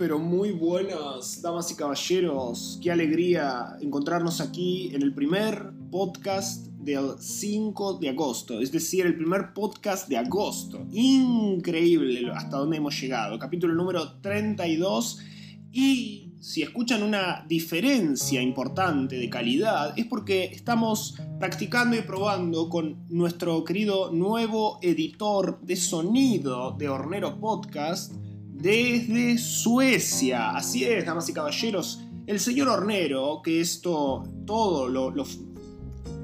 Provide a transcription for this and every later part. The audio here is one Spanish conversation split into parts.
pero muy buenas, damas y caballeros. Qué alegría encontrarnos aquí en el primer podcast del 5 de agosto, es decir, el primer podcast de agosto. Increíble hasta dónde hemos llegado. Capítulo número 32 y si escuchan una diferencia importante de calidad es porque estamos practicando y probando con nuestro querido nuevo editor de sonido de Hornero Podcast desde Suecia. Así es, damas y caballeros, el señor Hornero, que esto todo lo,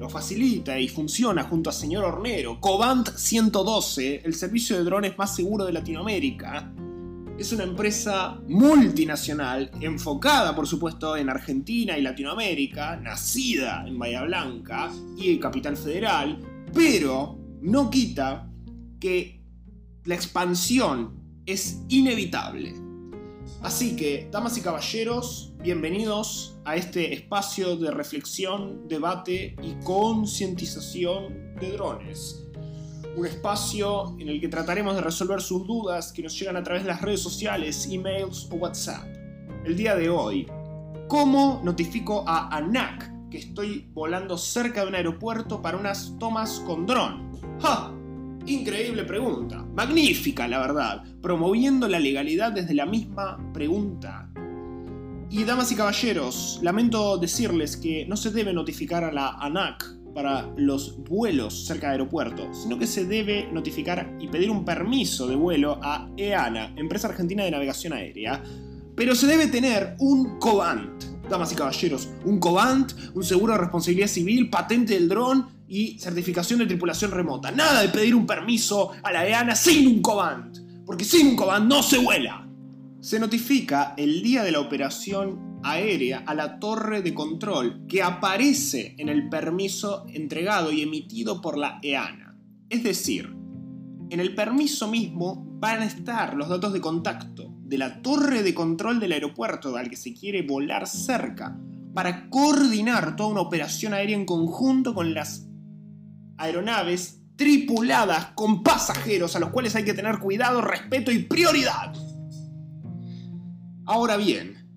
facilita y funciona junto a señor Hornero, Cobant 112, el servicio de drones más seguro de Latinoamérica. Es una empresa multinacional, enfocada por supuesto en Argentina y Latinoamérica, nacida en Bahía Blanca y Capital Federal, pero no quita que la expansión es inevitable. Así que, damas y caballeros, bienvenidos a este espacio de reflexión, debate y concientización de drones. Un espacio en el que trataremos de resolver sus dudas que nos llegan a través de las redes sociales, emails o WhatsApp. El día de hoy, ¿cómo notifico a ANAC que estoy volando cerca de un aeropuerto para unas tomas con dron? ¡Ja! Increíble pregunta. Magnífica, la verdad. Promoviendo la legalidad desde la misma pregunta. Y damas y caballeros, lamento decirles que no se debe notificar a la ANAC para los vuelos cerca de aeropuerto, sino que se debe notificar y pedir un permiso de vuelo a EANA, Empresa Argentina de Navegación Aérea, pero se debe tener un COBANT, damas y caballeros, un COBANT, un seguro de responsabilidad civil, patente del dron y certificación de tripulación remota. Nada de pedir un permiso a la EANA sin un COBANT, porque sin un COBANT no se vuela. Se notifica el día de la operación aérea a la torre de control que aparece en el permiso entregado y emitido por la EANA. Es decir, en el permiso mismo van a estar los datos de contacto de la torre de control del aeropuerto al que se quiere volar cerca para coordinar toda una operación aérea en conjunto con las aeronaves tripuladas con pasajeros a los cuales hay que tener cuidado, respeto y prioridad. Ahora bien,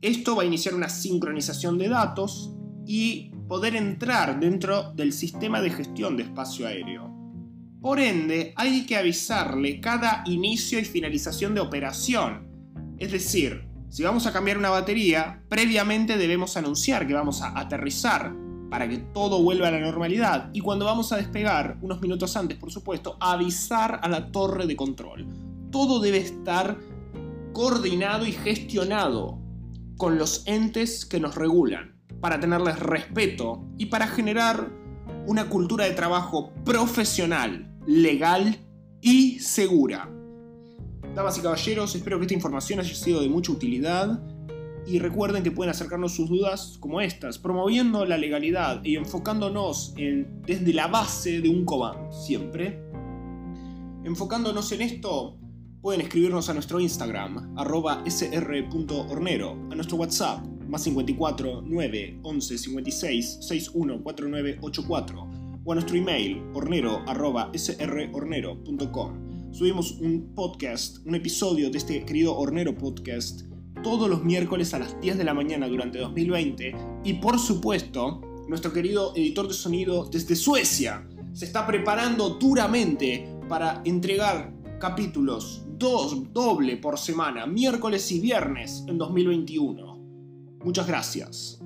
esto va a iniciar una sincronización de datos y poder entrar dentro del sistema de gestión de espacio aéreo. Por ende, hay que avisarle cada inicio y finalización de operación. Es decir, si vamos a cambiar una batería, previamente debemos anunciar que vamos a aterrizar para que todo vuelva a la normalidad y cuando vamos a despegar, unos minutos antes por supuesto, avisar a la torre de control. Todo debe estar coordinado y gestionado con los entes que nos regulan, para tenerles respeto y para generar una cultura de trabajo profesional, legal y segura. Damas y caballeros, espero que esta información haya sido de mucha utilidad y recuerden que pueden acercarnos sus dudas como estas, promoviendo la legalidad y enfocándonos en, desde la base de un COBAN, siempre. Enfocándonos en esto, pueden escribirnos a nuestro Instagram, arroba sr.hornero, a nuestro WhatsApp, más 54 9 11 56 61 49 84, o a nuestro email, hornero arroba srhornero.com. Subimos un podcast, un episodio de este querido Hornero Podcast todos los miércoles a las 10 de la mañana durante 2020 y por supuesto nuestro querido editor de sonido desde Suecia se está preparando duramente para entregar capítulos dos doble por semana, miércoles y viernes en 2021. Muchas gracias.